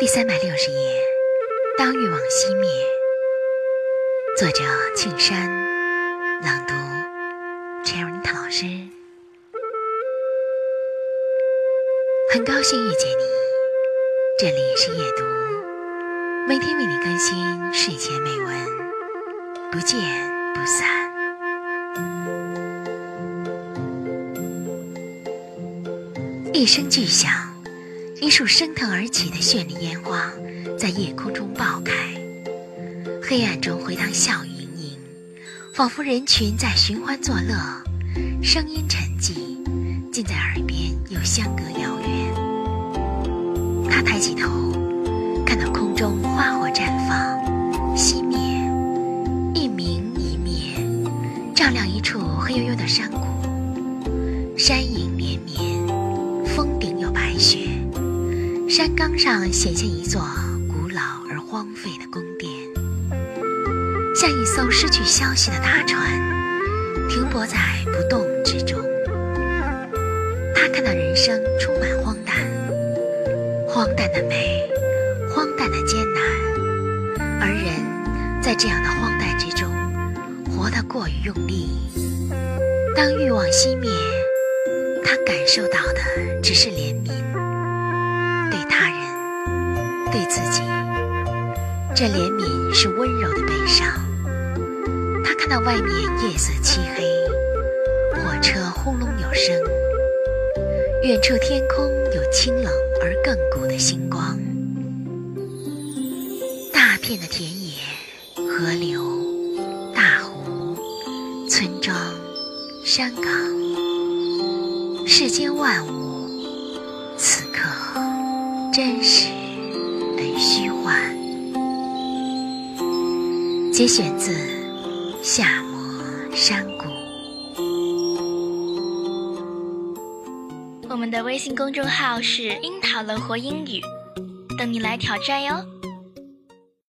第三百六十页，当欲望熄灭。作者：庆山，朗读：陈荣涛老师。很高兴遇见你，这里是夜读，每天为你更新睡前美文，不见不散。一声巨响。一束升腾而起的绚丽烟花，在夜空中爆开，黑暗中回荡笑语盈盈，仿佛人群在寻欢作乐，声音沉寂，近在耳边又相隔遥远。他抬起头，看到空中花火绽放、熄灭，一明一灭，照亮一处黑黝黝的山谷，山影连绵，峰顶有白雪。山岗上显现一座古老而荒废的宫殿，像一艘失去消息的大船，停泊在不动之中。他看到人生充满荒诞，荒诞的美，荒诞的艰难，而人在这样的荒诞之中，活得过于用力。当欲望熄灭，他感受到的只是怜对自己，这怜悯是温柔的悲伤。他看到外面夜色漆黑，火车轰隆有声，远处天空有清冷而亘古的星光。大片的田野、河流、大湖、村庄、山岗，世间万物，此刻真实。节选自《夏末山谷》。我们的微信公众号是“樱桃乐活英语”，等你来挑战哟。